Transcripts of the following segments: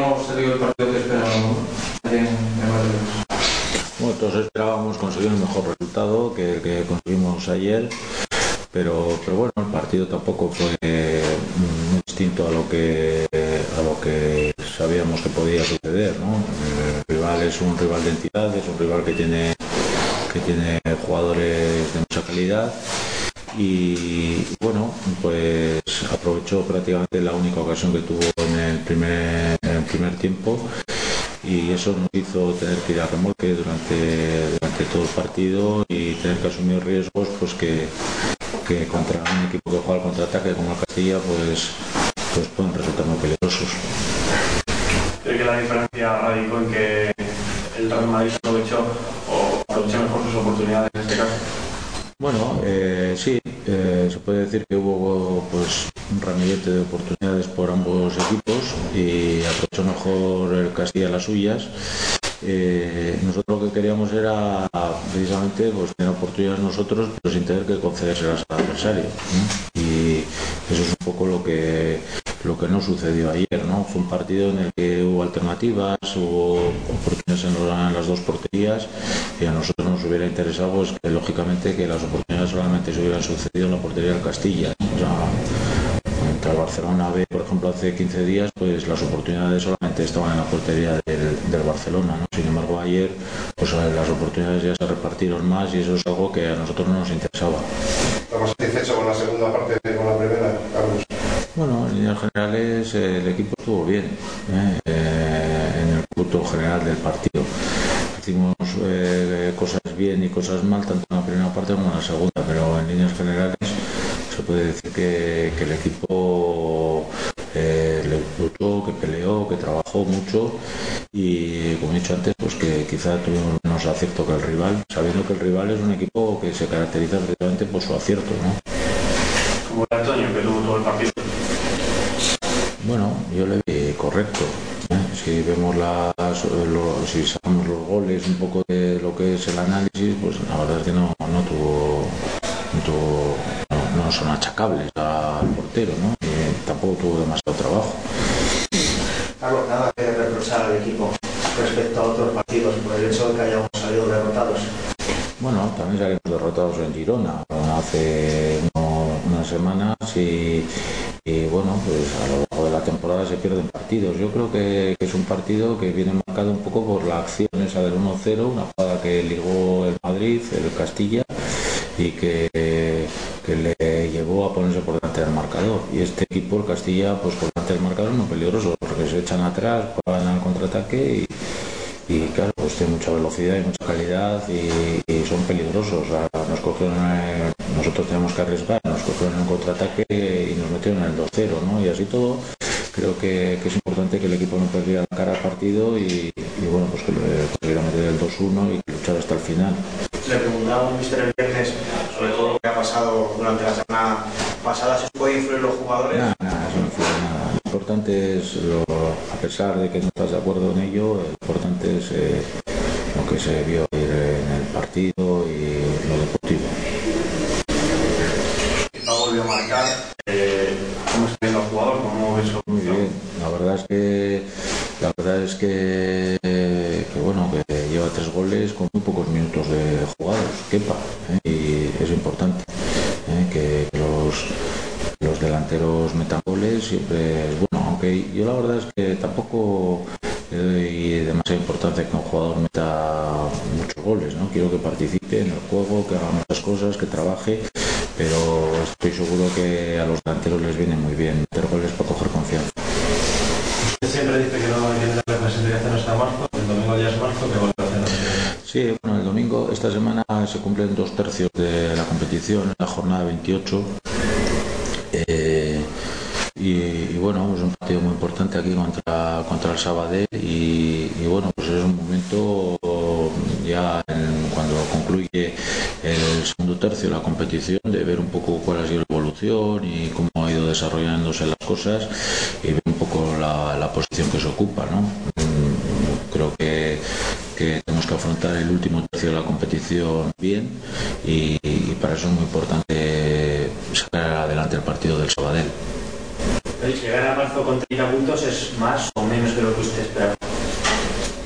no el partido que esperábamos en, Bueno, todos esperábamos conseguir un mejor resultado que el que conseguimos ayer, pero, pero bueno, el partido tampoco fue muy distinto a lo que a lo que sabíamos que podía suceder, ¿no? El rival es un rival de entidad, es un rival que tiene que tiene jugadores de mucha calidad y bueno, pues aprovechó prácticamente la única ocasión que tuvo en el primer, primer tiempo y eso nos hizo tener que ir a remolque durante, durante todo el partido y tener que asumir riesgos pues que, que contra un equipo que juega al contraataque como el Castilla pues, pues pueden resultar muy peligrosos. Creo que la diferencia radicó en que el Real Madrid aprovechó o aprovechó mejor sus oportunidades en este caso. Bueno, eh, sí, eh, se puede decir que hubo pues un ramillete de oportunidades por ambos equipos mejor el Castilla las suyas. Eh, nosotros lo que queríamos era precisamente pues, tener oportunidades nosotros, pero sin tener que concedérselas al adversario. Y eso es un poco lo que lo que no sucedió ayer, ¿no? Fue un partido en el que hubo alternativas, hubo oportunidades en las dos porterías y a nosotros nos hubiera interesado pues, que lógicamente que las oportunidades solamente se hubieran sucedido en la portería del Castilla. El Barcelona B, por ejemplo, hace 15 días, pues las oportunidades solamente estaban en la portería del, Barcelona. ¿no? Sin embargo, ayer pues las oportunidades ya se repartieron más y eso es algo que a nosotros no nos interesaba. ¿Estamos satisfechos con la segunda parte con la primera, Carlos? Bueno, en líneas generales el equipo estuvo bien ¿eh? Eh, en el punto general del partido. Hicimos eh, cosas bien y cosas mal, tanto en la primera parte como en la segunda, pero en líneas generales puede decir que, el equipo le luchó, que peleó, que trabajó mucho y, como he dicho antes, pues que quizá tuvimos menos acierto que el rival, sabiendo que el rival es un equipo que se caracteriza precisamente por su acierto. ¿no? El Antonio, que tuvo todo el partido. Bueno, yo le vi correcto. ¿eh? Si vemos las, si sacamos los goles, un poco de lo que es el análisis, pues la verdad es que no, no tuvo, no, no, son achacables al portero, ¿no? Y tampoco tuvo demasiado trabajo. Carlos, nada que reprochar al equipo respecto a otros partidos por el hecho de que hayamos salido derrotados. Bueno, también salimos derrotados en Girona hace unas semanas y, bueno, pues a lo largo de la temporada se pierden partidos. Yo creo que, es un partido que viene marcado un poco por la acción esa del 1-0, una jugada que ligó el Madrid, el Castilla, y que, que, le llevó a ponerse por delante del marcador. Y este equipo, el Castilla, pues por delante del marcador muy peligroso, porque se echan atrás, van al contraataque y claro, pues tiene mucha velocidad y mucha calidad y, son peligrosos. nos cogieron, nosotros tenemos que arriesgar, nos cogieron en contraataque y nos metieron en el 2-0, ¿no? Y así todo, creo que, es importante que el equipo no perdiera la cara al partido y, bueno, pues que pudiera meter el 2-1 y luchar hasta el final. Le preguntaba a Mister el viernes sobre todo lo que ha pasado durante la semana pasada, si puede influir los jugadores. Nada, nada, eso no influye nada. Lo importante es, a pesar de que no estás de acuerdo en ello, lo importante es eh, lo que se vio en el partido y lo deportivo. Quizá volvió a marcar. Eh, ¿Cómo está viendo el jugador? ¿Cómo ves Muy bien, la verdad es que la verdad es que, que, bueno que lleva tres goles con muy pocos minutos de jugados, quepa, ¿eh? y es importante que los los delanteros metan goles siempre es bueno, aunque yo la verdad es que tampoco le doy demasiada importancia que un jugador meta muchos goles, ¿no? Quiero que participe en el juego, que haga muchas cosas, que trabaje, pero estoy seguro que a los delanteros les viene muy bien meter goles para coger confianza. Usted siempre dice que no representación hasta marzo, el domingo ya es marzo, que vuelve a hacer? Sí, bueno, el domingo, esta semana se cumplen dos tercios de la competición, en la jornada 28 eh, y, bueno, es un partido muy importante aquí contra, contra el Sabadell y, bueno, pues es un momento ya cuando concluye el segundo tercio de la competición de ver un poco cuál ha sido la evolución y cómo ha ido desarrollándose las cosas y ver un poco la, posición que se ocupa, ¿no? Mm, creo que, tenemos que afrontar el último tercio de la competición bien y para eso es muy importante sacar adelante el partido del Sabadell. Si gana marzo con 30 puntos es más o menos de lo que usted esperaba.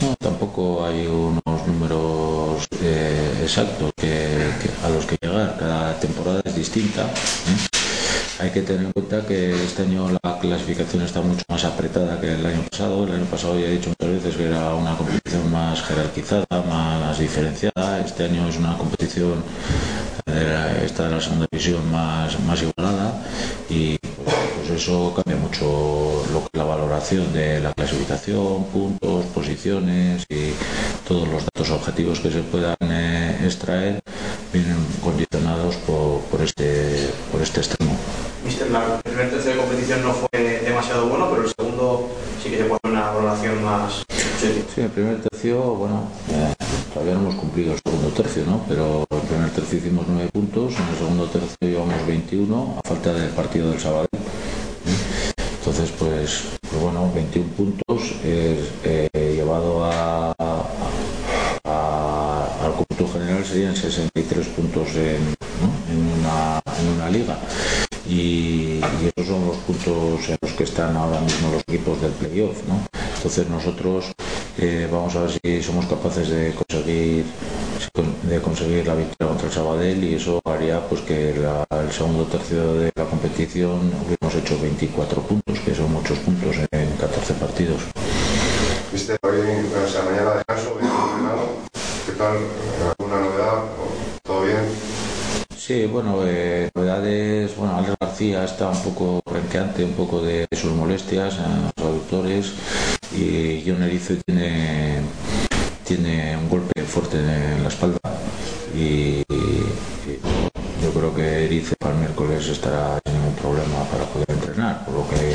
No, tampoco hay unos números eh, exactos que, que- a los que llegar. Cada temporada es distinta. ¿eh? Hay que tener en cuenta que este año la clasificación está mucho más apretada que el año pasado. El año pasado ya he dicho muchas veces que era una competición más jerarquizada, más diferenciada. Este año es una competición de la- esta de la segunda división más, más igualada y pues, pues eso cambia mucho lo que es la valoración de la clasificación, puntos, posiciones y todos los datos objetivos que se puedan eh, extraer vienen condicionados por, por este por este extremo. Mister, la- el primer tercio de competición no fue demasiado bueno, pero el segundo sí que se pone una valoración más positiva. Sí, el primer tercio, bueno, eh, todavía no hemos cumplido tercio, ¿no? Pero el primer tercio hicimos 9 puntos, en el segundo tercio llevamos 21, a falta del partido del sábado. Entonces, pues, pues bueno, 21 puntos eh, llevado a, al cómputo general serían 63 puntos en, ¿no? en, una, en una liga. Y, y esos son los puntos en los que están ahora mismo los equipos del playoff, ¿no? Entonces nosotros eh, vamos a ver si somos capaces de conseguir de conseguir la victoria contra el Sabadell y eso haría pues que la- el segundo tercio de la competición hubiéramos hecho 24 puntos, que son muchos puntos en 14 partidos. Mister, hoy, o sea, mañana descanso, entrenado. ¿Qué tal? ¿Alguna novedad? ¿Todo bien? Sí, bueno, eh, novedades, bueno, Alex García está un poco renqueante, un poco de sus molestias en los aductores y John Erice tiene, tiene un golpe fuerte en la espalda y, yo creo que Erice para el miércoles estará sin ningún problema para poder entrenar, por lo que